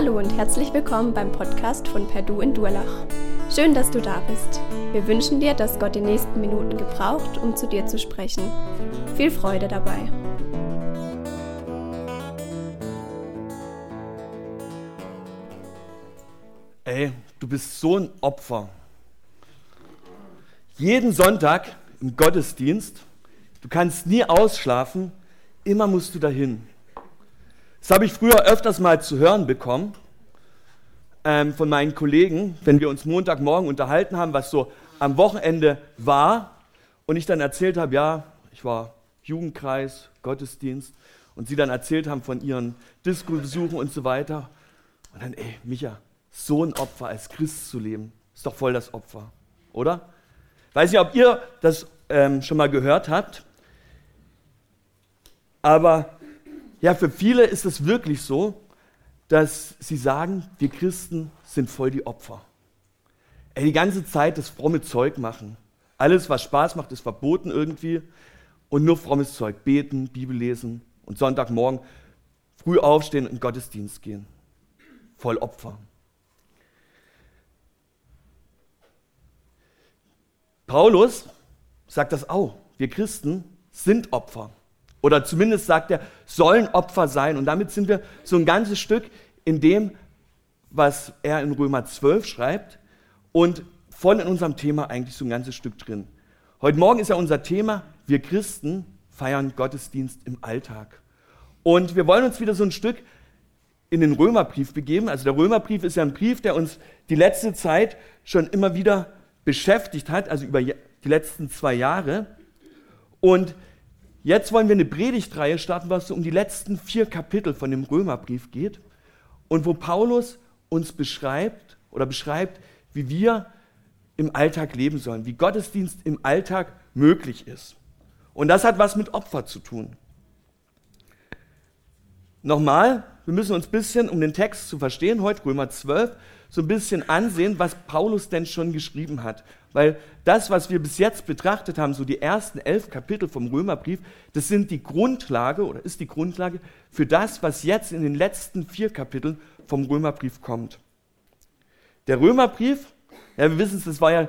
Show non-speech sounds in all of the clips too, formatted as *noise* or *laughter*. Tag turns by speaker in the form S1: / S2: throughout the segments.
S1: Hallo und herzlich willkommen beim Podcast von Perdu in Durlach. Schön, dass du da bist. Wir wünschen dir, dass Gott die nächsten Minuten gebraucht, um zu dir zu sprechen. Viel Freude dabei.
S2: Ey, du bist so ein Opfer. Jeden Sonntag im Gottesdienst, du kannst nie ausschlafen, immer musst du dahin. Das habe ich früher öfters mal zu hören bekommen ähm, von meinen Kollegen, wenn wir uns Montagmorgen unterhalten haben, was so am Wochenende war. Und ich dann erzählt habe, ja, ich war Jugendkreis, Gottesdienst. Und sie dann erzählt haben von ihren Disco-Besuchen und so weiter. Und dann, ey, Micha, so ein Opfer als Christ zu leben, ist doch voll das Opfer, oder? Weiß nicht, ob ihr das ähm, schon mal gehört habt. Aber ja, für viele ist es wirklich so, dass sie sagen, wir Christen sind voll die Opfer. Ey, die ganze Zeit das fromme Zeug machen. Alles, was Spaß macht, ist verboten irgendwie. Und nur frommes Zeug. Beten, Bibel lesen und Sonntagmorgen früh aufstehen und in Gottesdienst gehen. Voll Opfer. Paulus sagt das auch. Wir Christen sind Opfer. Oder zumindest sagt er, sollen Opfer sein. Und damit sind wir so ein ganzes Stück in dem, was er in Römer 12 schreibt und voll in unserem Thema eigentlich so ein ganzes Stück drin. Heute Morgen ist ja unser Thema, wir Christen feiern Gottesdienst im Alltag. Und wir wollen uns wieder so ein Stück in den Römerbrief begeben. Also der Römerbrief ist ja ein Brief, der uns die letzte Zeit schon immer wieder beschäftigt hat, also über die letzten zwei Jahre. Und Jetzt wollen wir eine Predigtreihe starten, was so um die letzten vier Kapitel von dem Römerbrief geht und wo Paulus uns beschreibt oder beschreibt, wie wir im Alltag leben sollen, wie Gottesdienst im Alltag möglich ist. Und das hat was mit Opfer zu tun. Nochmal, wir müssen uns ein bisschen, um den Text zu verstehen, heute Römer 12, so ein bisschen ansehen, was Paulus denn schon geschrieben hat. Weil das, was wir bis jetzt betrachtet haben, so die ersten elf Kapitel vom Römerbrief, das sind die Grundlage oder ist die Grundlage für das, was jetzt in den letzten vier Kapiteln vom Römerbrief kommt. Der Römerbrief, ja, wir wissen es, das war ja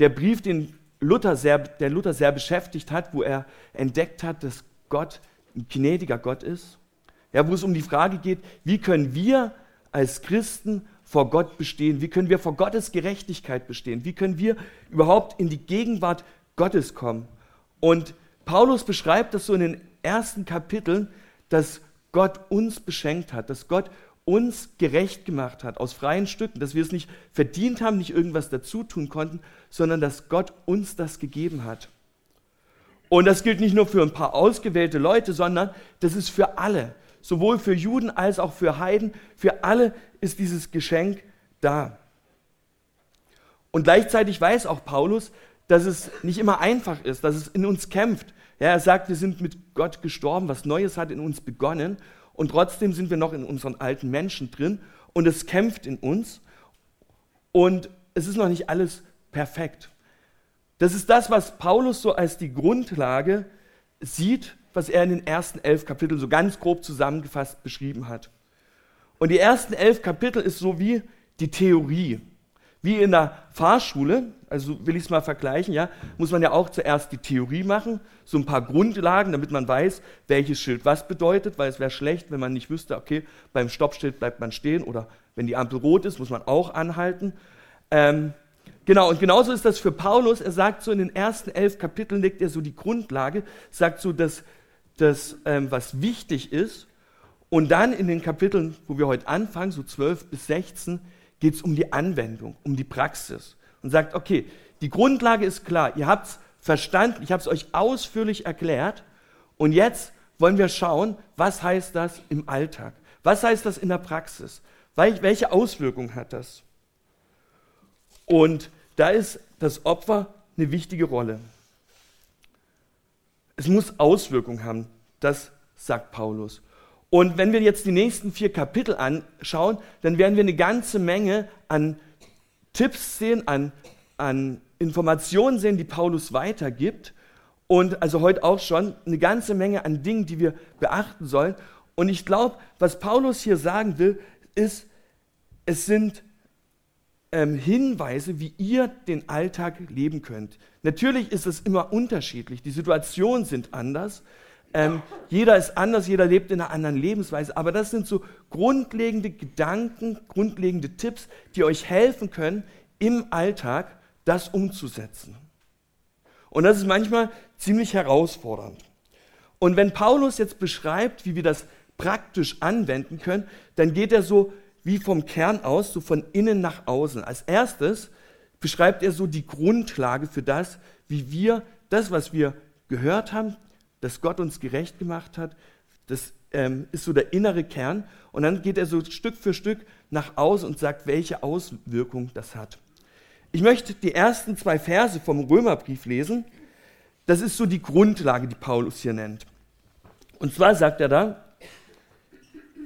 S2: der Brief, den Luther sehr, der Luther sehr beschäftigt hat, wo er entdeckt hat, dass Gott ein gnädiger Gott ist. Ja, wo es um die Frage geht, wie können wir als Christen vor Gott bestehen? Wie können wir vor Gottes Gerechtigkeit bestehen? Wie können wir überhaupt in die Gegenwart Gottes kommen? Und Paulus beschreibt das so in den ersten Kapiteln, dass Gott uns beschenkt hat, dass Gott uns gerecht gemacht hat aus freien Stücken, dass wir es nicht verdient haben, nicht irgendwas dazu tun konnten, sondern dass Gott uns das gegeben hat. Und das gilt nicht nur für ein paar ausgewählte Leute, sondern das ist für alle sowohl für Juden als auch für Heiden, für alle ist dieses Geschenk da. Und gleichzeitig weiß auch Paulus, dass es nicht immer einfach ist, dass es in uns kämpft. Ja, er sagt, wir sind mit Gott gestorben, was Neues hat in uns begonnen und trotzdem sind wir noch in unseren alten Menschen drin und es kämpft in uns und es ist noch nicht alles perfekt. Das ist das, was Paulus so als die Grundlage sieht was er in den ersten elf Kapiteln so ganz grob zusammengefasst beschrieben hat. Und die ersten elf Kapitel ist so wie die Theorie. Wie in der Fahrschule, also will ich es mal vergleichen, ja, muss man ja auch zuerst die Theorie machen, so ein paar Grundlagen, damit man weiß, welches Schild was bedeutet, weil es wäre schlecht, wenn man nicht wüsste, okay, beim Stoppschild bleibt man stehen oder wenn die Ampel rot ist, muss man auch anhalten. Ähm, Genau, und genauso ist das für Paulus. Er sagt so in den ersten elf Kapiteln, legt er so die Grundlage, sagt so, dass das, ähm, was wichtig ist. Und dann in den Kapiteln, wo wir heute anfangen, so 12 bis 16, geht es um die Anwendung, um die Praxis. Und sagt, okay, die Grundlage ist klar, ihr habt es verstanden, ich habe es euch ausführlich erklärt. Und jetzt wollen wir schauen, was heißt das im Alltag? Was heißt das in der Praxis? Welche Auswirkungen hat das? Und da ist das Opfer eine wichtige Rolle. Es muss Auswirkungen haben, das sagt Paulus. Und wenn wir jetzt die nächsten vier Kapitel anschauen, dann werden wir eine ganze Menge an Tipps sehen, an, an Informationen sehen, die Paulus weitergibt. Und also heute auch schon eine ganze Menge an Dingen, die wir beachten sollen. Und ich glaube, was Paulus hier sagen will, ist, es sind ähm, Hinweise, wie ihr den Alltag leben könnt. Natürlich ist es immer unterschiedlich, die Situationen sind anders, ähm, jeder ist anders, jeder lebt in einer anderen Lebensweise, aber das sind so grundlegende Gedanken, grundlegende Tipps, die euch helfen können, im Alltag das umzusetzen. Und das ist manchmal ziemlich herausfordernd. Und wenn Paulus jetzt beschreibt, wie wir das praktisch anwenden können, dann geht er so wie vom Kern aus, so von innen nach außen. Als erstes beschreibt er so die Grundlage für das, wie wir das, was wir gehört haben, dass Gott uns gerecht gemacht hat, das ähm, ist so der innere Kern. Und dann geht er so Stück für Stück nach außen und sagt, welche Auswirkung das hat. Ich möchte die ersten zwei Verse vom Römerbrief lesen. Das ist so die Grundlage, die Paulus hier nennt. Und zwar sagt er da,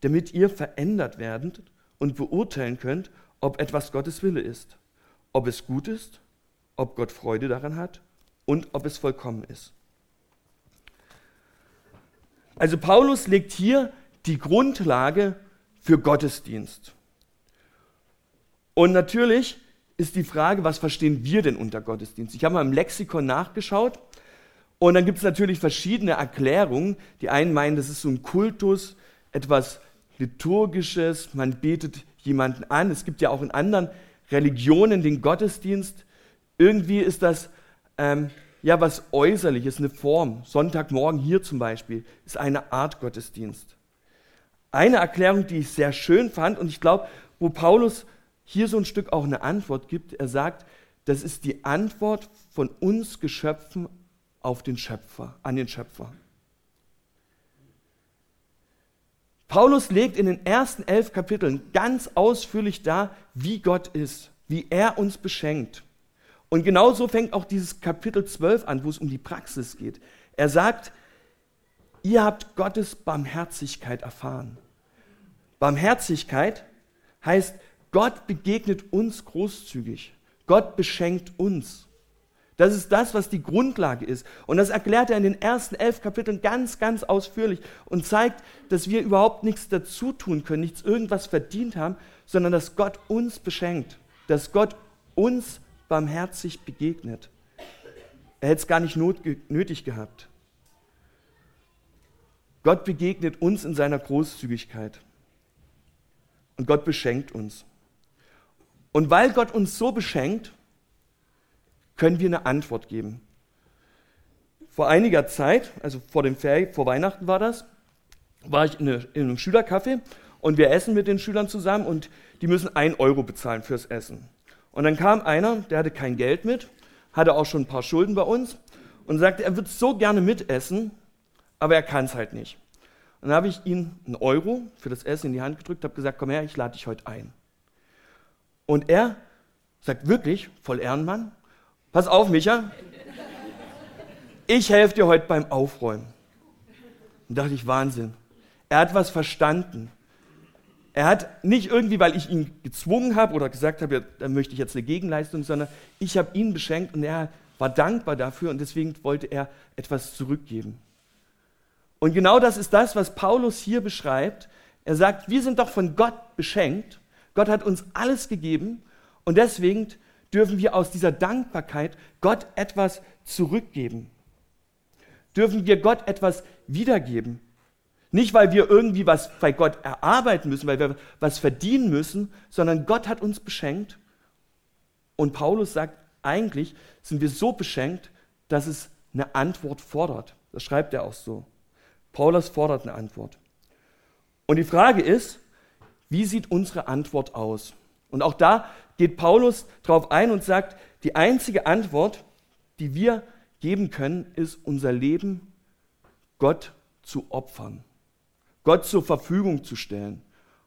S2: damit ihr verändert werdet und beurteilen könnt, ob etwas Gottes Wille ist, ob es gut ist, ob Gott Freude daran hat und ob es vollkommen ist. Also Paulus legt hier die Grundlage für Gottesdienst. Und natürlich ist die Frage, was verstehen wir denn unter Gottesdienst? Ich habe mal im Lexikon nachgeschaut und dann gibt es natürlich verschiedene Erklärungen. Die einen meinen, das ist so ein Kultus, etwas Liturgisches, man betet jemanden an. Es gibt ja auch in anderen Religionen den Gottesdienst. Irgendwie ist das ähm, ja was Äußerliches, eine Form. Sonntagmorgen hier zum Beispiel ist eine Art Gottesdienst. Eine Erklärung, die ich sehr schön fand und ich glaube, wo Paulus hier so ein Stück auch eine Antwort gibt, er sagt, das ist die Antwort von uns Geschöpfen auf den Schöpfer, an den Schöpfer. Paulus legt in den ersten elf Kapiteln ganz ausführlich dar, wie Gott ist, wie er uns beschenkt. Und genauso fängt auch dieses Kapitel 12 an, wo es um die Praxis geht. Er sagt, ihr habt Gottes Barmherzigkeit erfahren. Barmherzigkeit heißt, Gott begegnet uns großzügig. Gott beschenkt uns. Das ist das, was die Grundlage ist. Und das erklärt er in den ersten elf Kapiteln ganz, ganz ausführlich und zeigt, dass wir überhaupt nichts dazu tun können, nichts irgendwas verdient haben, sondern dass Gott uns beschenkt, dass Gott uns barmherzig begegnet. Er hätte es gar nicht nötig gehabt. Gott begegnet uns in seiner Großzügigkeit. Und Gott beschenkt uns. Und weil Gott uns so beschenkt, können wir eine Antwort geben. Vor einiger Zeit, also vor dem Ferien, vor Weihnachten war das, war ich in, eine, in einem Schülercafé und wir essen mit den Schülern zusammen und die müssen ein Euro bezahlen fürs Essen. Und dann kam einer, der hatte kein Geld mit, hatte auch schon ein paar Schulden bei uns und sagte, er würde so gerne mitessen, aber er kann es halt nicht. Und dann habe ich ihm einen Euro für das Essen in die Hand gedrückt, habe gesagt, komm her, ich lade dich heute ein. Und er sagt wirklich, voll Ehrenmann, Pass auf, Micha. Ich helfe dir heute beim Aufräumen. Und dachte ich, Wahnsinn. Er hat was verstanden. Er hat nicht irgendwie, weil ich ihn gezwungen habe oder gesagt habe, ja, dann möchte ich jetzt eine Gegenleistung, sondern ich habe ihn beschenkt und er war dankbar dafür und deswegen wollte er etwas zurückgeben. Und genau das ist das, was Paulus hier beschreibt. Er sagt, wir sind doch von Gott beschenkt. Gott hat uns alles gegeben und deswegen dürfen wir aus dieser Dankbarkeit Gott etwas zurückgeben. Dürfen wir Gott etwas wiedergeben. Nicht, weil wir irgendwie was bei Gott erarbeiten müssen, weil wir was verdienen müssen, sondern Gott hat uns beschenkt. Und Paulus sagt, eigentlich sind wir so beschenkt, dass es eine Antwort fordert. Das schreibt er auch so. Paulus fordert eine Antwort. Und die Frage ist, wie sieht unsere Antwort aus? Und auch da geht Paulus darauf ein und sagt, die einzige Antwort, die wir geben können, ist unser Leben Gott zu opfern, Gott zur Verfügung zu stellen.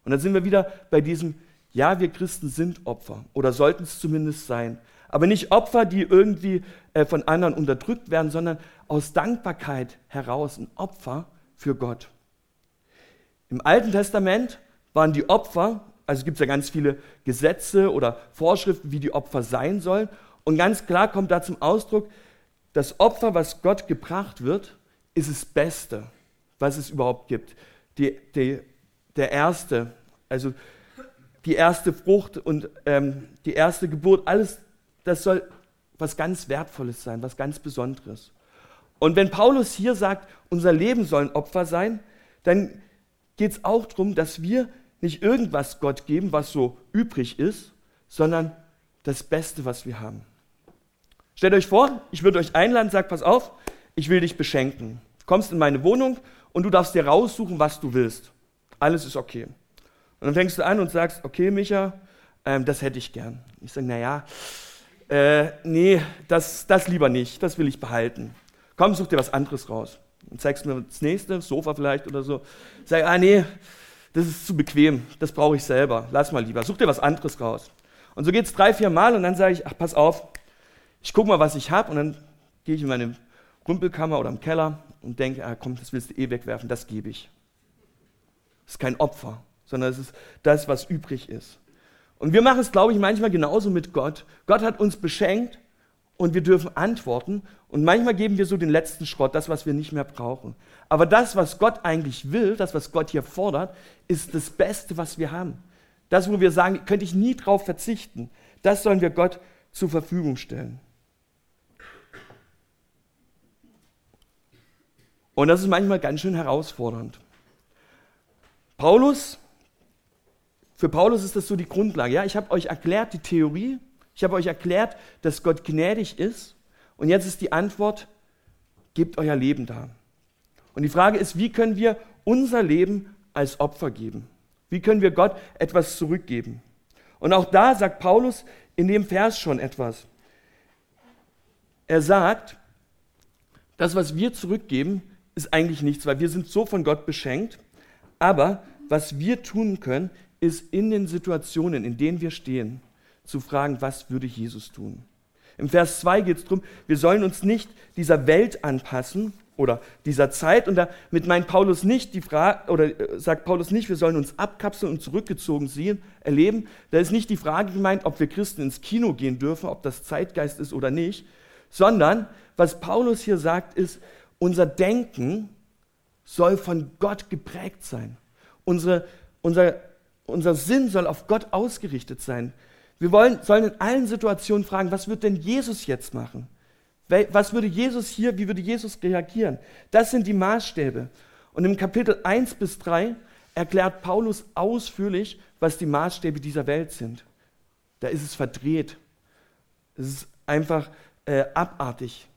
S2: Und dann sind wir wieder bei diesem Ja, wir Christen sind Opfer oder sollten es zumindest sein. Aber nicht Opfer, die irgendwie äh, von anderen unterdrückt werden, sondern aus Dankbarkeit heraus ein Opfer für Gott. Im Alten Testament waren die Opfer, also gibt es ja ganz viele Gesetze oder Vorschriften, wie die Opfer sein sollen. Und ganz klar kommt da zum Ausdruck, das Opfer, was Gott gebracht wird, ist das Beste, was es überhaupt gibt. Die, die, der erste, also die erste Frucht und ähm, die erste Geburt, alles, das soll was ganz Wertvolles sein, was ganz Besonderes. Und wenn Paulus hier sagt, unser Leben soll ein Opfer sein, dann geht es auch darum, dass wir nicht irgendwas Gott geben, was so übrig ist, sondern das Beste, was wir haben. Stellt euch vor, ich würde euch einladen, sagt, pass auf, ich will dich beschenken. Du kommst in meine Wohnung und du darfst dir raussuchen, was du willst. Alles ist okay. Und dann fängst du an und sagst, okay, Micha, ähm, das hätte ich gern. Ich sage, naja, äh, nee, das, das lieber nicht, das will ich behalten. Komm, such dir was anderes raus. Und zeigst mir das nächste, Sofa vielleicht oder so. Sag, ah nee, das ist zu bequem, das brauche ich selber, lass mal lieber, such dir was anderes raus. Und so geht es drei, vier Mal und dann sage ich, ach, pass auf, ich gucke mal, was ich habe und dann gehe ich in meine Rumpelkammer oder im Keller und denke, ah, komm, das willst du eh wegwerfen, das gebe ich. Das ist kein Opfer, sondern es ist das, was übrig ist. Und wir machen es, glaube ich, manchmal genauso mit Gott. Gott hat uns beschenkt und wir dürfen antworten. Und manchmal geben wir so den letzten Schrott, das, was wir nicht mehr brauchen. Aber das, was Gott eigentlich will, das, was Gott hier fordert, ist das Beste, was wir haben. Das, wo wir sagen, könnte ich nie drauf verzichten. Das sollen wir Gott zur Verfügung stellen. Und das ist manchmal ganz schön herausfordernd. Paulus, für Paulus ist das so die Grundlage. Ja, ich habe euch erklärt die Theorie, ich habe euch erklärt, dass Gott gnädig ist. Und jetzt ist die Antwort, gebt euer Leben da. Und die Frage ist, wie können wir unser Leben als Opfer geben? Wie können wir Gott etwas zurückgeben? Und auch da sagt Paulus in dem Vers schon etwas. Er sagt, das, was wir zurückgeben, ist eigentlich nichts, weil wir sind so von Gott beschenkt. Aber was wir tun können, ist in den Situationen, in denen wir stehen, zu fragen, was würde Jesus tun? Im Vers 2 geht es darum, wir sollen uns nicht dieser Welt anpassen oder dieser Zeit. Und damit meint Paulus nicht die Frage, oder äh, sagt Paulus nicht, wir sollen uns abkapseln und zurückgezogen sehen, erleben. Da ist nicht die Frage gemeint, ob wir Christen ins Kino gehen dürfen, ob das Zeitgeist ist oder nicht, sondern was Paulus hier sagt, ist, unser Denken soll von Gott geprägt sein. Unsere, unser, unser Sinn soll auf Gott ausgerichtet sein. Wir wollen, sollen in allen Situationen fragen, was wird denn Jesus jetzt machen? Was würde Jesus hier, wie würde Jesus reagieren? Das sind die Maßstäbe. Und im Kapitel 1 bis 3 erklärt Paulus ausführlich, was die Maßstäbe dieser Welt sind. Da ist es verdreht. Es ist einfach äh, abartig.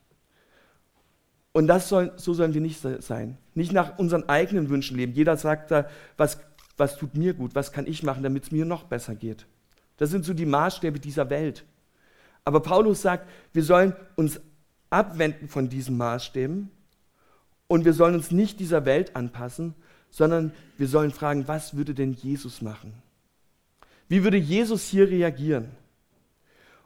S2: Und das soll, so sollen wir nicht sein. Nicht nach unseren eigenen Wünschen leben. Jeder sagt da, was, was tut mir gut, was kann ich machen, damit es mir noch besser geht. Das sind so die Maßstäbe dieser Welt. Aber Paulus sagt, wir sollen uns abwenden von diesen Maßstäben und wir sollen uns nicht dieser Welt anpassen, sondern wir sollen fragen, was würde denn Jesus machen? Wie würde Jesus hier reagieren?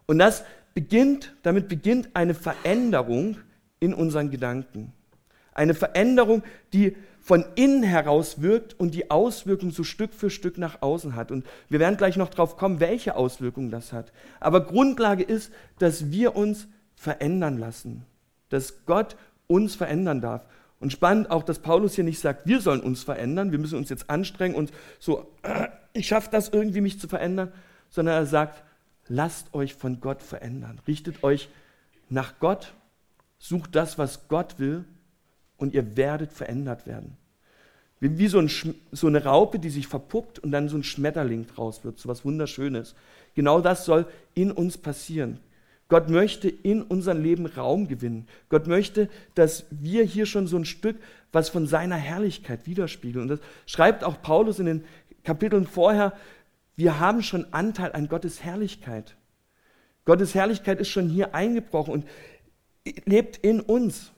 S2: Und das beginnt, damit beginnt eine Veränderung in unseren Gedanken. Eine Veränderung, die von innen heraus wirkt und die Auswirkungen so Stück für Stück nach außen hat. Und wir werden gleich noch drauf kommen, welche Auswirkungen das hat. Aber Grundlage ist, dass wir uns verändern lassen, dass Gott uns verändern darf. Und spannend auch, dass Paulus hier nicht sagt, wir sollen uns verändern, wir müssen uns jetzt anstrengen und so, *clears throat* ich schaffe das irgendwie, mich zu verändern, sondern er sagt, lasst euch von Gott verändern, richtet euch nach Gott, sucht das, was Gott will und ihr werdet verändert werden. Wie so, ein, so, eine Raupe, die sich verpuppt und dann so ein Schmetterling draus wird, so was Wunderschönes. Genau das soll in uns passieren. Gott möchte in unserem Leben Raum gewinnen. Gott möchte, dass wir hier schon so ein Stück was von seiner Herrlichkeit widerspiegeln. Und das schreibt auch Paulus in den Kapiteln vorher, wir haben schon Anteil an Gottes Herrlichkeit. Gottes Herrlichkeit ist schon hier eingebrochen und lebt in uns.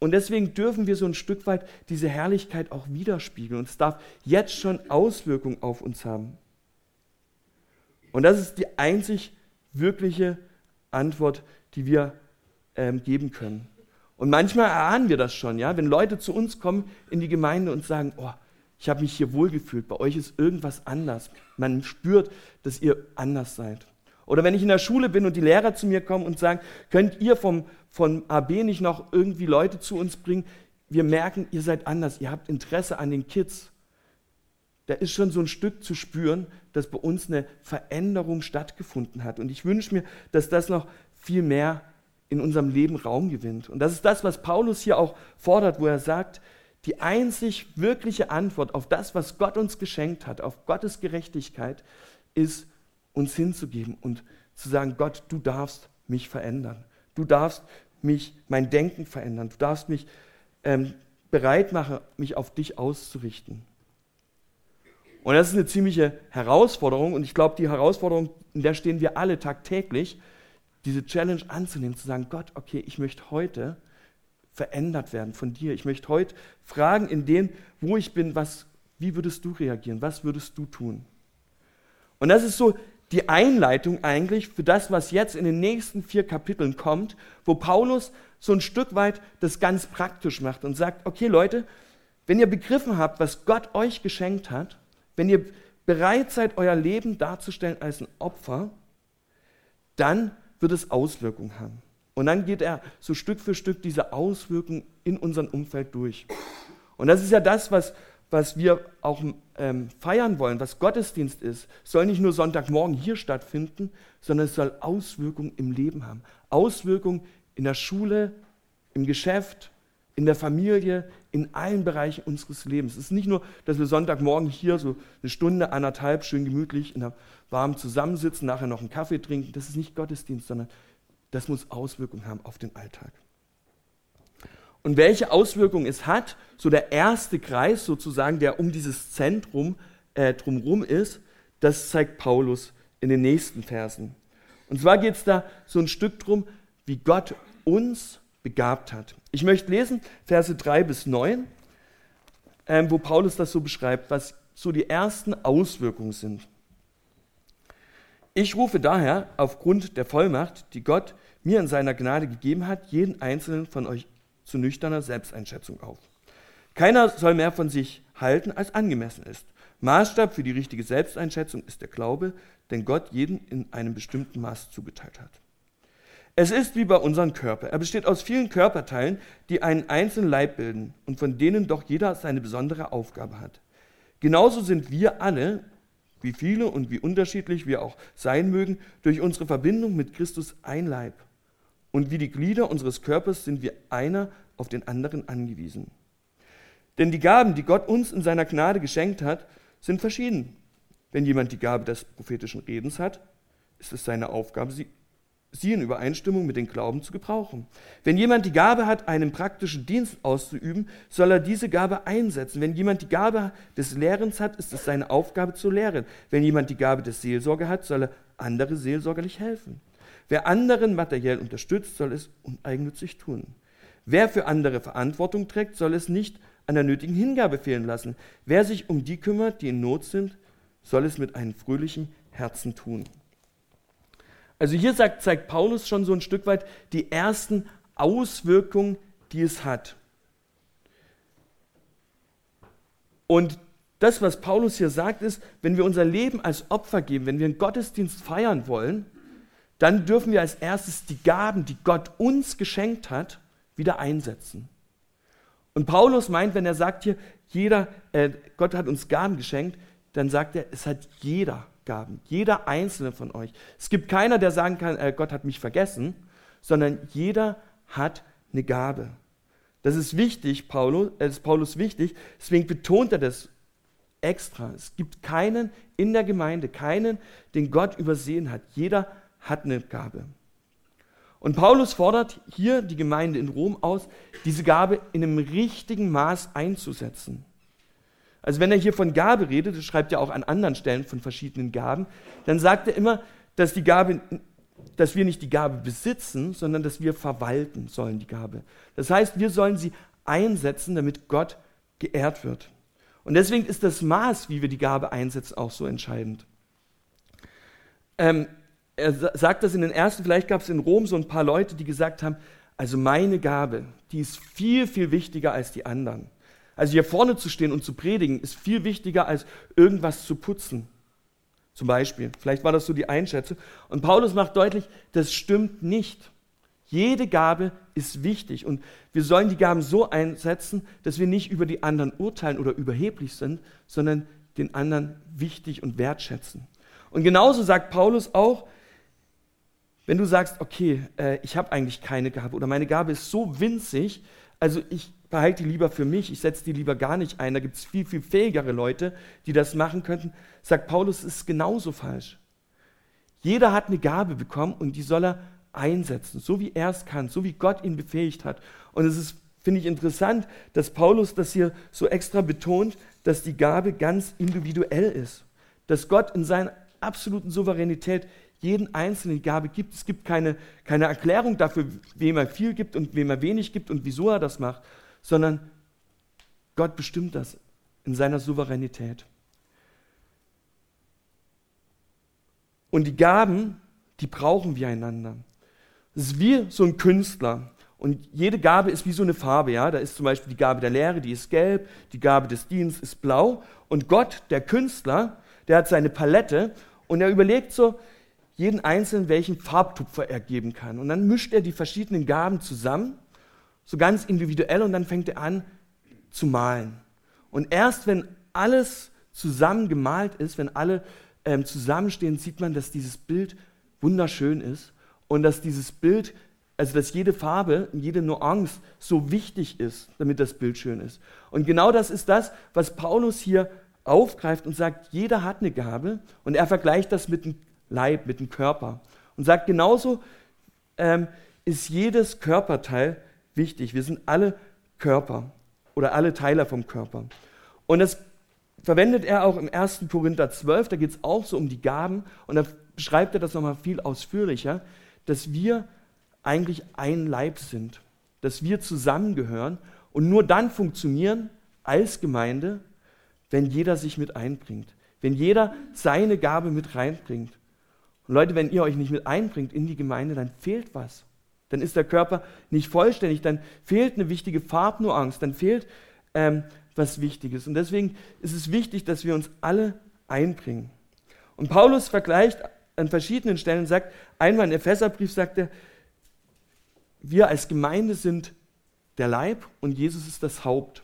S2: Und deswegen dürfen wir so ein Stück weit diese Herrlichkeit auch widerspiegeln. Und es darf jetzt schon Auswirkungen auf uns haben. Und das ist die einzig wirkliche Antwort, die wir ähm, geben können. Und manchmal erahnen wir das schon, ja, wenn Leute zu uns kommen in die Gemeinde und sagen, oh, ich habe mich hier wohlgefühlt, bei euch ist irgendwas anders. Man spürt, dass ihr anders seid. Oder wenn ich in der Schule bin und die Lehrer zu mir kommen und sagen, könnt ihr vom, von AB nicht noch irgendwie Leute zu uns bringen? Wir merken, ihr seid anders, ihr habt Interesse an den Kids. Da ist schon so ein Stück zu spüren, dass bei uns eine Veränderung stattgefunden hat. Und ich wünsche mir, dass das noch viel mehr in unserem Leben Raum gewinnt. Und das ist das, was Paulus hier auch fordert, wo er sagt, die einzig wirkliche Antwort auf das, was Gott uns geschenkt hat, auf Gottes Gerechtigkeit, ist uns hinzugeben und zu sagen, Gott, du darfst mich verändern. Du darfst mich, mein Denken verändern. Du darfst mich ähm, bereit machen, mich auf dich auszurichten. Und das ist eine ziemliche Herausforderung und ich glaube, die Herausforderung, in der stehen wir alle tagtäglich, diese Challenge anzunehmen, zu sagen, Gott, okay, ich möchte heute verändert werden von dir. Ich möchte heute fragen, in dem, wo ich bin, was, wie würdest du reagieren? Was würdest du tun? Und das ist so die Einleitung eigentlich für das, was jetzt in den nächsten vier Kapiteln kommt, wo Paulus so ein Stück weit das ganz praktisch macht und sagt, okay Leute, wenn ihr begriffen habt, was Gott euch geschenkt hat, wenn ihr bereit seid, euer Leben darzustellen als ein Opfer, dann wird es Auswirkungen haben. Und dann geht er so Stück für Stück diese Auswirkungen in unserem Umfeld durch. Und das ist ja das, was, was wir auch ähm, feiern wollen, was Gottesdienst ist. Soll nicht nur Sonntagmorgen hier stattfinden, sondern es soll Auswirkungen im Leben haben. Auswirkungen in der Schule, im Geschäft, in der Familie, in allen Bereichen unseres Lebens. Es ist nicht nur, dass wir Sonntagmorgen hier so eine Stunde, anderthalb schön gemütlich in der warmen zusammensitzen, nachher noch einen Kaffee trinken. Das ist nicht Gottesdienst, sondern das muss Auswirkungen haben auf den Alltag. Und welche Auswirkungen es hat, so der erste Kreis sozusagen, der um dieses Zentrum äh, drumherum ist, das zeigt Paulus in den nächsten Versen. Und zwar geht es da so ein Stück drum, wie Gott uns begabt hat. Ich möchte lesen Verse 3 bis 9, ähm, wo Paulus das so beschreibt, was so die ersten Auswirkungen sind. Ich rufe daher aufgrund der Vollmacht, die Gott mir in seiner Gnade gegeben hat, jeden einzelnen von euch zu nüchterner Selbsteinschätzung auf. Keiner soll mehr von sich halten, als angemessen ist. Maßstab für die richtige Selbsteinschätzung ist der Glaube, den Gott jeden in einem bestimmten Maß zugeteilt hat. Es ist wie bei unserem Körper. Er besteht aus vielen Körperteilen, die einen einzelnen Leib bilden und von denen doch jeder seine besondere Aufgabe hat. Genauso sind wir alle wie viele und wie unterschiedlich wir auch sein mögen, durch unsere Verbindung mit Christus ein Leib. Und wie die Glieder unseres Körpers sind wir einer auf den anderen angewiesen. Denn die Gaben, die Gott uns in seiner Gnade geschenkt hat, sind verschieden. Wenn jemand die Gabe des prophetischen Redens hat, ist es seine Aufgabe, sie sie in Übereinstimmung mit dem Glauben zu gebrauchen. Wenn jemand die Gabe hat, einen praktischen Dienst auszuüben, soll er diese Gabe einsetzen. Wenn jemand die Gabe des Lehrens hat, ist es seine Aufgabe zu lehren. Wenn jemand die Gabe des Seelsorge hat, soll er andere seelsorgerlich helfen. Wer anderen materiell unterstützt, soll es uneigennützig tun. Wer für andere Verantwortung trägt, soll es nicht an der nötigen Hingabe fehlen lassen. Wer sich um die kümmert, die in Not sind, soll es mit einem fröhlichen Herzen tun. Also hier sagt, zeigt Paulus schon so ein Stück weit die ersten Auswirkungen, die es hat. Und das, was Paulus hier sagt, ist, wenn wir unser Leben als Opfer geben, wenn wir einen Gottesdienst feiern wollen, dann dürfen wir als erstes die Gaben, die Gott uns geschenkt hat, wieder einsetzen. Und Paulus meint, wenn er sagt hier, jeder, äh, Gott hat uns Gaben geschenkt, dann sagt er, es hat jeder Gaben. Jeder einzelne von euch. Es gibt keiner, der sagen kann, äh, Gott hat mich vergessen, sondern jeder hat eine Gabe. Das ist wichtig, Paulus, äh, ist Paulus wichtig, deswegen betont er das extra. Es gibt keinen in der Gemeinde, keinen, den Gott übersehen hat. Jeder hat eine Gabe. Und Paulus fordert hier die Gemeinde in Rom aus, diese Gabe in einem richtigen Maß einzusetzen. Also wenn er hier von Gabe redet, das schreibt er auch an anderen Stellen von verschiedenen Gaben, dann sagt er immer, dass die Gabe, dass wir nicht die Gabe besitzen, sondern dass wir verwalten sollen die Gabe. Das heißt, wir sollen sie einsetzen, damit Gott geehrt wird. Und deswegen ist das Maß, wie wir die Gabe einsetzen, auch so entscheidend. ähm, er sagt das in den ersten, vielleicht gab es in Rom so ein paar Leute, die gesagt haben, also meine Gabe, die ist viel, viel wichtiger als die anderen. Also hier vorne zu stehen und zu predigen, ist viel wichtiger als irgendwas zu putzen. Zum Beispiel. Vielleicht war das so die Einschätzung. Und Paulus macht deutlich, das stimmt nicht. Jede Gabe ist wichtig und wir sollen die Gaben so einsetzen, dass wir nicht über die anderen urteilen oder überheblich sind, sondern den anderen wichtig und wertschätzen. Und genauso sagt Paulus auch, wenn du sagst, okay, äh, ich habe eigentlich keine Gabe oder meine Gabe ist so winzig, also ich behalte die lieber für mich, ich setze die lieber gar nicht ein, da gibt es viel, viel fähigere Leute, die das machen könnten, sagt Paulus, ist genauso falsch. Jeder hat eine Gabe bekommen und die soll er einsetzen, so wie er es kann, so wie Gott ihn befähigt hat. Und es ist, finde ich, interessant, dass Paulus das hier so extra betont, dass die Gabe ganz individuell ist. Dass Gott in seiner absoluten Souveränität jeden Einzelnen die Gabe gibt. Es gibt keine, keine Erklärung dafür, wem er viel gibt und wem er wenig gibt und wieso er das macht, sondern Gott bestimmt das in seiner Souveränität. Und die Gaben, die brauchen wir einander. Es ist wie so ein Künstler. Und jede Gabe ist wie so eine Farbe. Ja? Da ist zum Beispiel die Gabe der Lehre, die ist gelb, die Gabe des Dienstes ist blau. Und Gott, der Künstler, der hat seine Palette und er überlegt so, jeden Einzelnen, welchen Farbtupfer er geben kann. Und dann mischt er die verschiedenen Gaben zusammen, so ganz individuell, und dann fängt er an zu malen. Und erst wenn alles zusammen gemalt ist, wenn alle ähm, zusammenstehen, sieht man, dass dieses Bild wunderschön ist und dass dieses Bild, also dass jede Farbe, jede Nuance so wichtig ist, damit das Bild schön ist. Und genau das ist das, was Paulus hier aufgreift und sagt, jeder hat eine Gabe und er vergleicht das mit Leib, mit dem Körper und sagt, genauso ähm, ist jedes Körperteil wichtig. Wir sind alle Körper oder alle Teile vom Körper. Und das verwendet er auch im 1. Korinther 12, da geht es auch so um die Gaben und da beschreibt er das nochmal viel ausführlicher dass wir eigentlich ein Leib sind, dass wir zusammengehören und nur dann funktionieren als Gemeinde, wenn jeder sich mit einbringt, wenn jeder seine Gabe mit reinbringt. Und Leute, wenn ihr euch nicht mit einbringt in die Gemeinde, dann fehlt was. Dann ist der Körper nicht vollständig, dann fehlt eine wichtige Farbnuance, dann fehlt ähm, was Wichtiges. Und deswegen ist es wichtig, dass wir uns alle einbringen. Und Paulus vergleicht an verschiedenen Stellen sagt, einmal im Epheserbrief sagt er, wir als Gemeinde sind der Leib und Jesus ist das Haupt.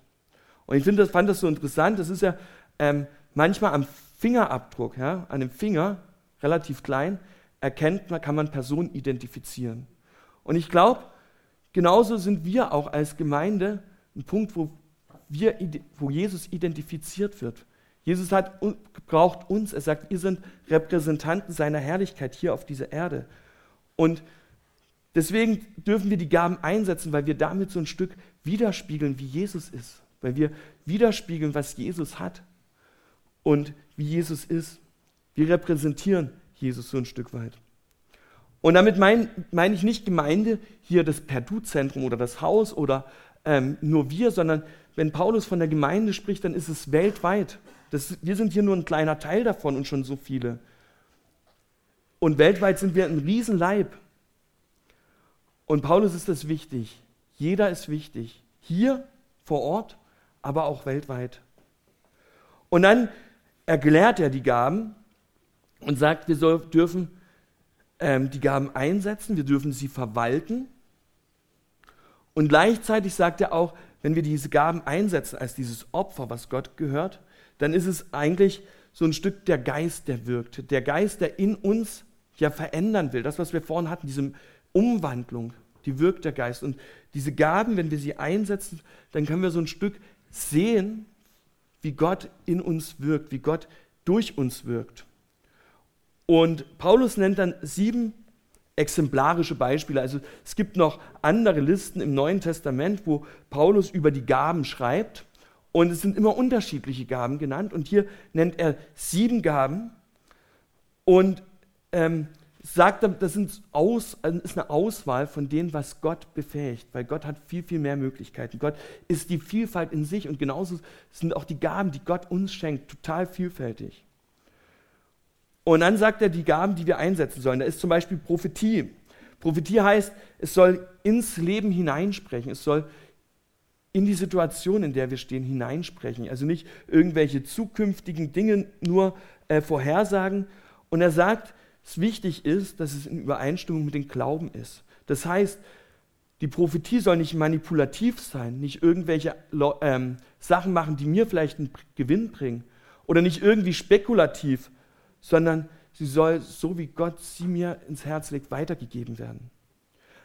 S2: Und ich finde, das fand das so interessant. Das ist ja ähm, manchmal am Fingerabdruck, ja, an dem Finger, relativ klein, erkennt man, kann man Personen identifizieren. Und ich glaube, genauso sind wir auch als Gemeinde ein Punkt, wo, wir, wo Jesus identifiziert wird. Jesus hat, braucht uns. Er sagt, ihr seid Repräsentanten seiner Herrlichkeit hier auf dieser Erde. Und deswegen dürfen wir die Gaben einsetzen, weil wir damit so ein Stück widerspiegeln, wie Jesus ist. Weil wir widerspiegeln, was Jesus hat und wie Jesus ist. Wir repräsentieren Jesus so ein Stück weit. Und damit meine mein ich nicht Gemeinde, hier das Perdu-Zentrum oder das Haus oder ähm, nur wir, sondern wenn Paulus von der Gemeinde spricht, dann ist es weltweit. Das, wir sind hier nur ein kleiner Teil davon und schon so viele. Und weltweit sind wir ein Riesenleib. Und Paulus ist das wichtig. Jeder ist wichtig. Hier vor Ort, aber auch weltweit. Und dann erklärt er die Gaben und sagt, wir soll, dürfen ähm, die Gaben einsetzen, wir dürfen sie verwalten. Und gleichzeitig sagt er auch, wenn wir diese Gaben einsetzen als dieses Opfer, was Gott gehört, dann ist es eigentlich so ein Stück der Geist, der wirkt. Der Geist, der in uns ja verändern will. Das, was wir vorhin hatten, diese Umwandlung, die wirkt der Geist. Und diese Gaben, wenn wir sie einsetzen, dann können wir so ein Stück sehen, wie Gott in uns wirkt, wie Gott durch uns wirkt. Und Paulus nennt dann sieben exemplarische Beispiele. Also es gibt noch andere Listen im Neuen Testament, wo Paulus über die Gaben schreibt. Und es sind immer unterschiedliche Gaben genannt. Und hier nennt er sieben Gaben und ähm, sagt, das sind aus, also ist eine Auswahl von dem, was Gott befähigt, weil Gott hat viel, viel mehr Möglichkeiten. Gott ist die Vielfalt in sich und genauso sind auch die Gaben, die Gott uns schenkt, total vielfältig. Und dann sagt er die Gaben, die wir einsetzen sollen. Da ist zum Beispiel Prophetie. Prophetie heißt, es soll ins Leben hineinsprechen. Es soll in die Situation, in der wir stehen, hineinsprechen. Also nicht irgendwelche zukünftigen Dinge nur äh, vorhersagen. Und er sagt, es wichtig ist, dass es in Übereinstimmung mit dem Glauben ist. Das heißt, die Prophetie soll nicht manipulativ sein, nicht irgendwelche ähm, Sachen machen, die mir vielleicht einen Gewinn bringen oder nicht irgendwie spekulativ, sondern sie soll, so wie Gott sie mir ins Herz legt, weitergegeben werden.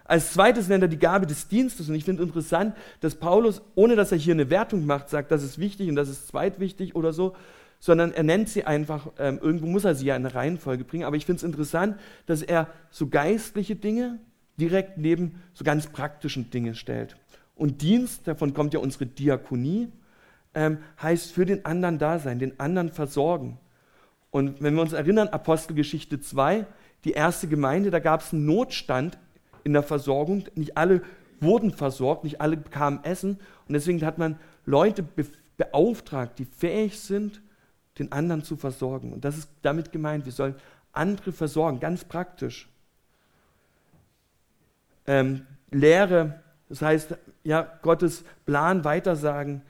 S2: Als zweites nennt er die Gabe des Dienstes und ich finde interessant, dass Paulus, ohne dass er hier eine Wertung macht, sagt, das ist wichtig und das ist zweitwichtig oder so, sondern er nennt sie einfach, ähm, irgendwo muss er sie ja in eine Reihenfolge bringen, aber ich finde es interessant, dass er so geistliche Dinge direkt neben so ganz praktischen Dinge stellt. Und Dienst, davon kommt ja unsere Diakonie, ähm, heißt für den anderen da sein, den anderen versorgen. Und wenn wir uns erinnern, Apostelgeschichte 2, die erste Gemeinde, da gab es einen Notstand in der Versorgung. Nicht alle wurden versorgt, nicht alle bekamen Essen. Und deswegen hat man Leute beauftragt, die fähig sind, den anderen zu versorgen. Und das ist damit gemeint, wir sollen andere versorgen, ganz praktisch. Ähm, Lehre, das heißt, ja, Gottes Plan weitersagen,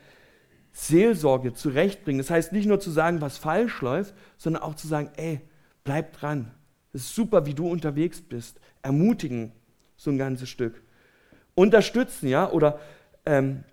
S2: Seelsorge zurechtbringen. Das heißt nicht nur zu sagen, was falsch läuft, sondern auch zu sagen, ey, bleib dran. Es ist super, wie du unterwegs bist. Ermutigen, so ein ganzes Stück. Unterstützen, ja, oder ähm,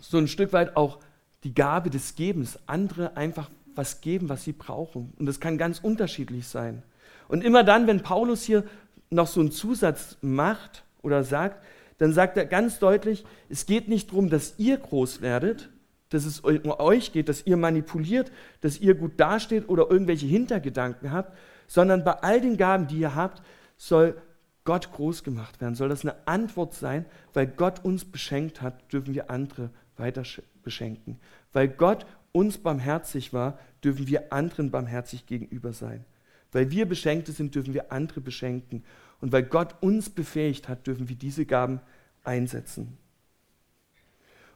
S2: so ein Stück weit auch die Gabe des Gebens, andere einfach was geben, was sie brauchen. Und das kann ganz unterschiedlich sein. Und immer dann, wenn Paulus hier noch so einen Zusatz macht oder sagt, dann sagt er ganz deutlich, es geht nicht darum, dass ihr groß werdet, dass es um euch geht, dass ihr manipuliert, dass ihr gut dasteht oder irgendwelche Hintergedanken habt, sondern bei all den Gaben, die ihr habt, soll Gott groß gemacht werden. Soll das eine Antwort sein, weil Gott uns beschenkt hat, dürfen wir andere weiter beschenken. Weil Gott uns barmherzig war, dürfen wir anderen barmherzig gegenüber sein. Weil wir Beschenkte sind, dürfen wir andere beschenken. Und weil Gott uns befähigt hat, dürfen wir diese Gaben einsetzen.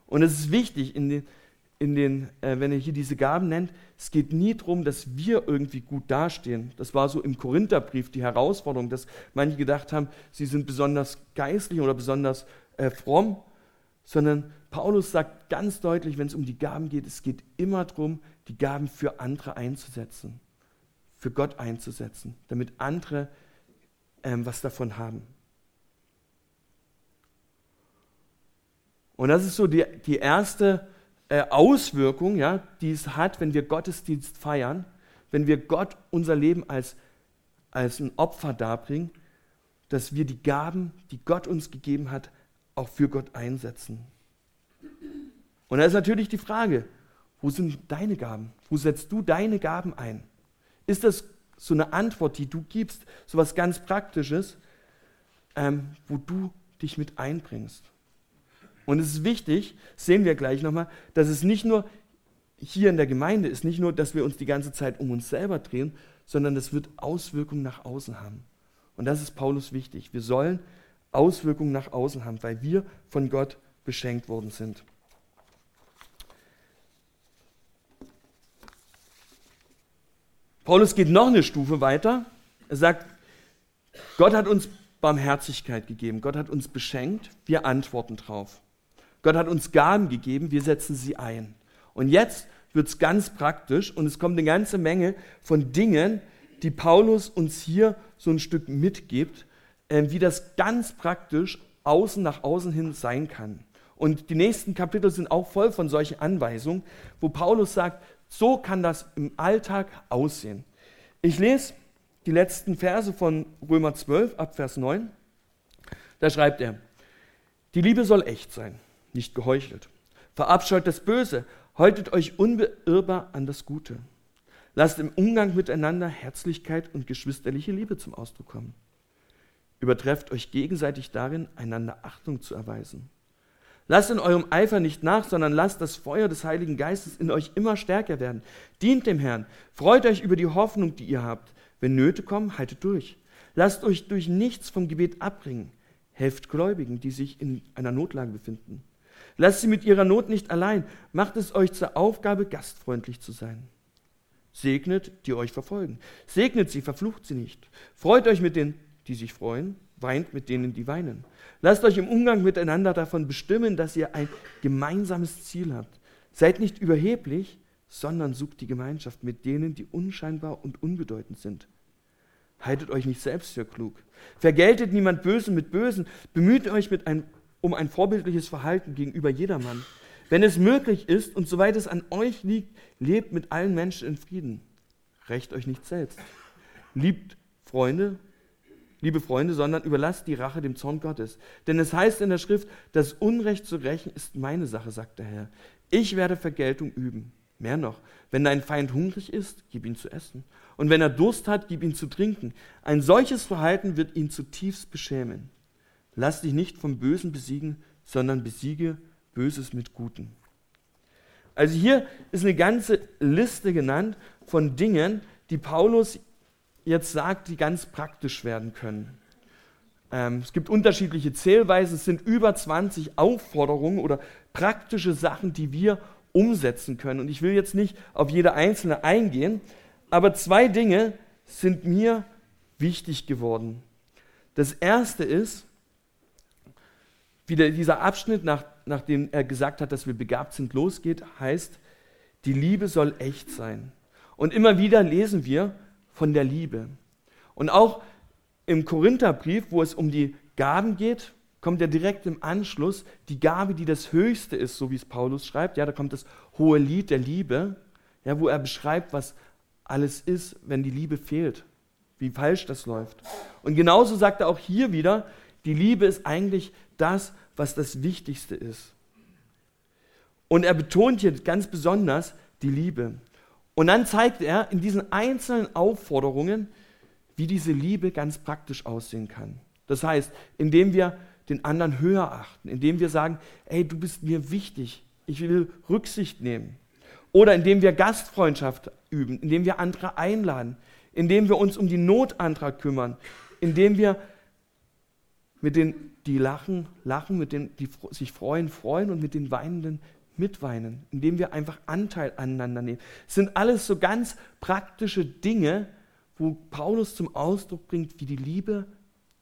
S2: Und es ist wichtig, in den, in den, äh, wenn er hier diese Gaben nennt, es geht nie darum, dass wir irgendwie gut dastehen. Das war so im Korintherbrief die Herausforderung, dass manche gedacht haben, sie sind besonders geistlich oder besonders äh, fromm, sondern Paulus sagt ganz deutlich, wenn es um die Gaben geht, es geht immer darum, die Gaben für andere einzusetzen, für Gott einzusetzen, damit andere ähm, was davon haben. Und das ist so die, die erste äh, Auswirkung, ja, die es hat, wenn wir Gottesdienst feiern, wenn wir Gott unser Leben als, als ein Opfer darbringen, dass wir die Gaben, die Gott uns gegeben hat, auch für Gott einsetzen. Und da ist natürlich die Frage, wo sind deine Gaben? Wo setzt du deine Gaben ein? Ist das so eine Antwort, die du gibst, so was ganz Praktisches, ähm, wo du dich mit einbringst? Und es ist wichtig, sehen wir gleich nochmal, dass es nicht nur hier in der Gemeinde ist, nicht nur, dass wir uns die ganze Zeit um uns selber drehen, sondern das wird Auswirkungen nach außen haben. Und das ist Paulus wichtig. Wir sollen Auswirkungen nach außen haben, weil wir von Gott beschenkt worden sind. Paulus geht noch eine Stufe weiter. Er sagt, Gott hat uns Barmherzigkeit gegeben, Gott hat uns beschenkt, wir antworten drauf. Gott hat uns Gaben gegeben, wir setzen sie ein. Und jetzt wird es ganz praktisch und es kommt eine ganze Menge von Dingen, die Paulus uns hier so ein Stück mitgibt, äh, wie das ganz praktisch außen nach außen hin sein kann. Und die nächsten Kapitel sind auch voll von solchen Anweisungen, wo Paulus sagt, so kann das im Alltag aussehen. Ich lese die letzten Verse von Römer 12 ab Vers 9. Da schreibt er, die Liebe soll echt sein nicht geheuchelt. Verabscheut das Böse, haltet euch unbeirrbar an das Gute. Lasst im Umgang miteinander Herzlichkeit und geschwisterliche Liebe zum Ausdruck kommen. Übertrefft euch gegenseitig darin, einander Achtung zu erweisen. Lasst in eurem Eifer nicht nach, sondern lasst das Feuer des Heiligen Geistes in euch immer stärker werden. Dient dem Herrn, freut euch über die Hoffnung, die ihr habt. Wenn Nöte kommen, haltet durch. Lasst euch durch nichts vom Gebet abbringen. Helft Gläubigen, die sich in einer Notlage befinden. Lasst sie mit ihrer Not nicht allein. Macht es euch zur Aufgabe, gastfreundlich zu sein. Segnet, die euch verfolgen. Segnet sie, verflucht sie nicht. Freut euch mit denen, die sich freuen, weint mit denen, die weinen. Lasst euch im Umgang miteinander davon bestimmen, dass ihr ein gemeinsames Ziel habt. Seid nicht überheblich, sondern sucht die Gemeinschaft mit denen, die unscheinbar und unbedeutend sind. Haltet euch nicht selbst für klug. Vergeltet niemand Bösen mit Bösen. Bemüht euch ein, um ein vorbildliches Verhalten gegenüber jedermann. Wenn es möglich ist und soweit es an euch liegt, lebt mit allen Menschen in Frieden. Recht euch nicht selbst. Liebt Freunde, liebe Freunde, sondern überlasst die Rache dem Zorn Gottes. Denn es heißt in der Schrift, das Unrecht zu rächen ist meine Sache, sagt der Herr. Ich werde Vergeltung üben. Mehr noch, wenn dein Feind hungrig ist, gib ihm zu essen. Und wenn er Durst hat, gib ihm zu trinken. Ein solches Verhalten wird ihn zutiefst beschämen. Lass dich nicht vom Bösen besiegen, sondern besiege Böses mit Guten. Also hier ist eine ganze Liste genannt von Dingen, die Paulus jetzt sagt, die ganz praktisch werden können. Ähm, es gibt unterschiedliche Zählweisen, es sind über 20 Aufforderungen oder praktische Sachen, die wir umsetzen können. Und ich will jetzt nicht auf jede einzelne eingehen, aber zwei Dinge sind mir wichtig geworden. Das erste ist, wie der, dieser Abschnitt, nach, nachdem er gesagt hat, dass wir begabt sind, losgeht, heißt, die Liebe soll echt sein. Und immer wieder lesen wir von der Liebe. Und auch im Korintherbrief, wo es um die Gaben geht, kommt ja direkt im Anschluss die Gabe, die das Höchste ist, so wie es Paulus schreibt. Ja, da kommt das hohe Lied der Liebe, ja, wo er beschreibt, was alles ist, wenn die Liebe fehlt, wie falsch das läuft. Und genauso sagt er auch hier wieder, die Liebe ist eigentlich das, was das Wichtigste ist. Und er betont hier ganz besonders die Liebe. Und dann zeigt er in diesen einzelnen Aufforderungen, wie diese Liebe ganz praktisch aussehen kann. Das heißt, indem wir den anderen höher achten, indem wir sagen, ey, du bist mir wichtig, ich will Rücksicht nehmen. Oder indem wir Gastfreundschaft üben, indem wir andere einladen, indem wir uns um die Notantrag kümmern, indem wir mit denen, die lachen, lachen, mit denen, die sich freuen, freuen und mit den Weinenden mitweinen, indem wir einfach Anteil aneinander nehmen. Es sind alles so ganz praktische Dinge, wo Paulus zum Ausdruck bringt, wie die Liebe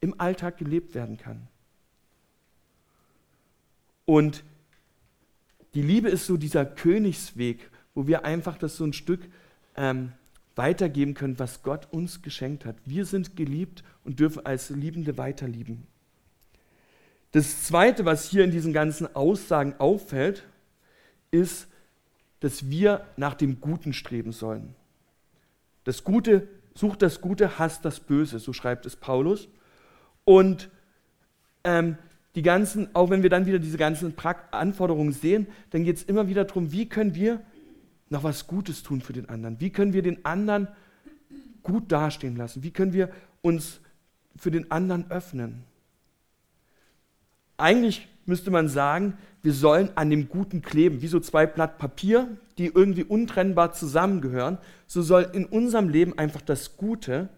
S2: im Alltag gelebt werden kann. Und die Liebe ist so dieser Königsweg, wo wir einfach das so ein Stück ähm, weitergeben können, was Gott uns geschenkt hat. Wir sind geliebt und dürfen als Liebende weiterlieben. Das Zweite, was hier in diesen ganzen Aussagen auffällt, ist, dass wir nach dem Guten streben sollen. Das Gute, sucht das Gute, hasst das Böse, so schreibt es Paulus. Und ähm, die ganzen, auch wenn wir dann wieder diese ganzen Anforderungen sehen, dann geht es immer wieder darum, wie können wir noch was Gutes tun für den anderen? Wie können wir den anderen gut dastehen lassen? Wie können wir uns für den anderen öffnen? Eigentlich müsste man sagen, wir sollen an dem Guten kleben, wie so zwei Blatt Papier, die irgendwie untrennbar zusammengehören. So soll in unserem Leben einfach das Gute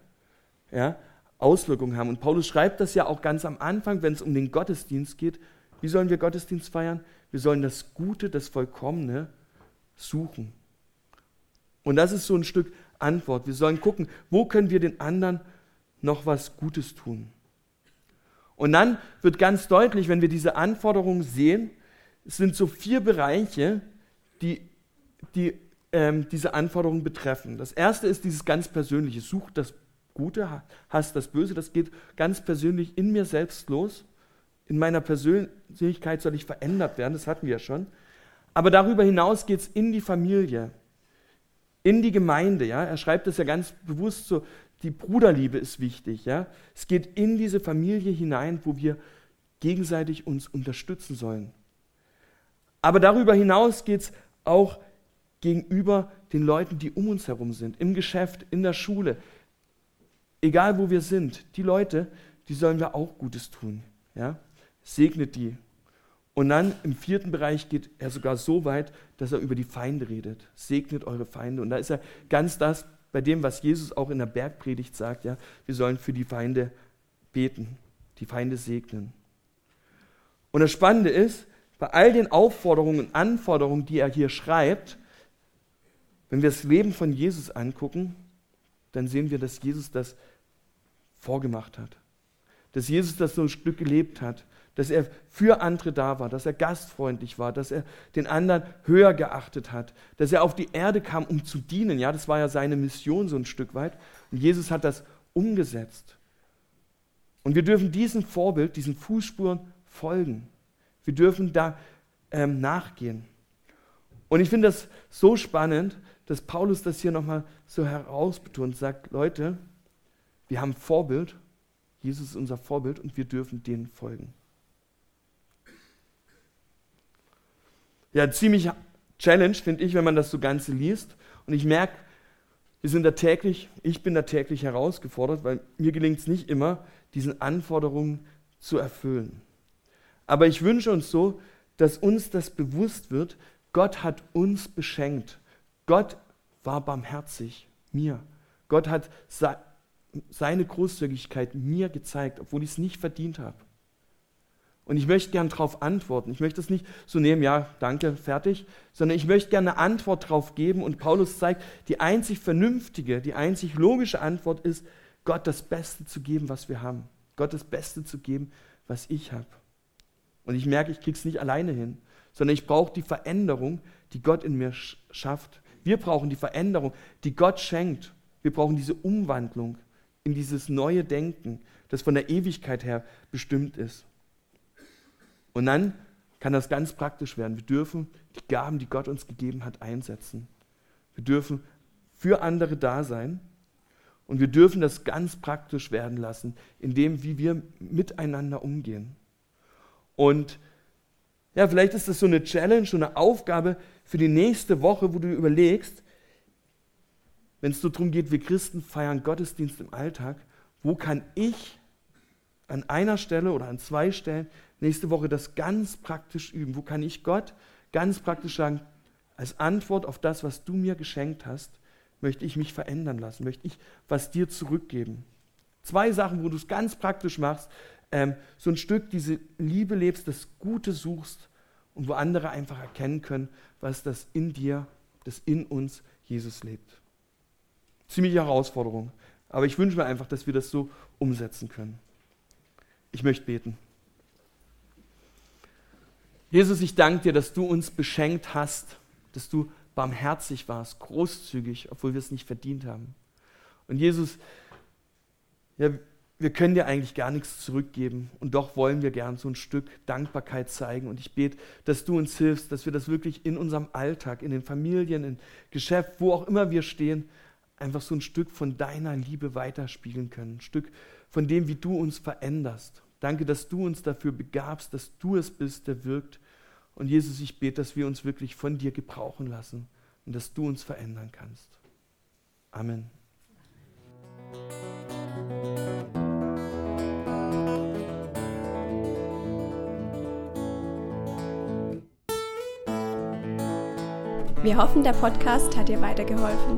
S2: ja, Auswirkungen haben. Und Paulus schreibt das ja auch ganz am Anfang, wenn es um den Gottesdienst geht. Wie sollen wir Gottesdienst feiern? Wir sollen das Gute, das Vollkommene suchen. Und das ist so ein Stück Antwort. Wir sollen gucken, wo können wir den anderen noch was Gutes tun. Und dann wird ganz deutlich, wenn wir diese Anforderungen sehen, es sind so vier Bereiche, die, die ähm, diese Anforderungen betreffen. Das erste ist dieses ganz Persönliche. Such das Gute, hast das Böse, das geht ganz persönlich in mir selbst los. In meiner Persönlichkeit soll ich verändert werden, das hatten wir ja schon. Aber darüber hinaus geht es in die Familie, in die Gemeinde. Ja? Er schreibt das ja ganz bewusst so, die Bruderliebe ist wichtig. Ja? Es geht in diese Familie hinein, wo wir gegenseitig uns unterstützen sollen. Aber darüber hinaus geht es auch gegenüber den Leuten, die um uns herum sind, im Geschäft, in der Schule, egal wo wir sind, die Leute, die sollen wir auch Gutes tun. Ja? Segnet die. Und dann im vierten Bereich geht er sogar so weit, dass er über die Feinde redet. Segnet eure Feinde. Und da ist er ganz das bei dem, was Jesus auch in der Bergpredigt sagt. Ja? Wir sollen für die Feinde beten, die Feinde segnen. Und das Spannende ist, bei all den Aufforderungen und Anforderungen, die er hier schreibt, Wenn wir das Leben von Jesus angucken, dann sehen wir, dass Jesus das vorgemacht hat. Dass Jesus das so ein Stück gelebt hat. Dass er für andere da war, dass er gastfreundlich war, dass er den anderen höher geachtet hat, dass er auf die Erde kam, um zu dienen. Ja, das war ja seine Mission so ein Stück weit. Und Jesus hat das umgesetzt. Und wir dürfen diesem Vorbild, diesen Fußspuren folgen. Wir dürfen da ähm, nachgehen. Und ich finde das so spannend, dass Paulus das hier nochmal so herausbetont, sagt, Leute, wir haben Vorbild, Jesus ist unser Vorbild und wir dürfen denen folgen. Ja, ziemlich Challenge, finde ich, wenn man das so Ganze liest. Und ich merke, wir sind da täglich, ich bin da täglich herausgefordert, weil mir gelingt es nicht immer, diesen Anforderungen zu erfüllen. Aber ich wünsche uns so, dass uns das bewusst wird, Gott hat uns beschenkt. Gott war barmherzig mir. Gott hat seine Großzügigkeit mir gezeigt, obwohl ich es nicht verdient habe. Und ich möchte gern darauf antworten. Ich möchte es nicht so nehmen, ja, danke, fertig, sondern ich möchte gerne eine Antwort darauf geben. Und Paulus zeigt, die einzig vernünftige, die einzig logische Antwort ist, Gott das Beste zu geben, was wir haben. Gott das Beste zu geben, was ich habe. Und ich merke, ich kriege es nicht alleine hin, sondern ich brauche die Veränderung, die Gott in mir schafft. Wir brauchen die Veränderung, die Gott schenkt. Wir brauchen diese Umwandlung in dieses neue Denken, das von der Ewigkeit her bestimmt ist. Und dann kann das ganz praktisch werden. Wir dürfen die Gaben, die Gott uns gegeben hat, einsetzen. Wir dürfen für andere da sein und wir dürfen das ganz praktisch werden lassen, in dem, wie wir miteinander umgehen. Und ja, vielleicht ist das so eine Challenge, so eine Aufgabe für die nächste Woche, wo du überlegst, wenn es so darum geht, wir Christen feiern Gottesdienst im Alltag, wo kann ich an einer Stelle oder an zwei Stellen nächste Woche das ganz praktisch üben? Wo kann ich Gott ganz praktisch sagen, als Antwort auf das, was du mir geschenkt hast, möchte ich mich verändern lassen, möchte ich was dir zurückgeben. Zwei Sachen, wo du es ganz praktisch machst, ähm, so ein Stück diese Liebe lebst, das Gute suchst und wo andere einfach erkennen können, was das in dir, das in uns Jesus lebt. Ziemliche Herausforderung, aber ich wünsche mir einfach, dass wir das so umsetzen können. Ich möchte beten. Jesus, ich danke dir, dass du uns beschenkt hast, dass du barmherzig warst, großzügig, obwohl wir es nicht verdient haben. Und Jesus, ja, wir können dir eigentlich gar nichts zurückgeben und doch wollen wir gern so ein Stück Dankbarkeit zeigen. Und ich bete, dass du uns hilfst, dass wir das wirklich in unserem Alltag, in den Familien, im Geschäft, wo auch immer wir stehen, einfach so ein Stück von deiner Liebe weiterspiegeln können. Ein Stück von dem, wie du uns veränderst. Danke, dass du uns dafür begabst, dass du es bist, der wirkt. Und Jesus, ich bete, dass wir uns wirklich von dir gebrauchen lassen und dass du uns verändern kannst. Amen.
S1: Wir hoffen, der Podcast hat dir weitergeholfen.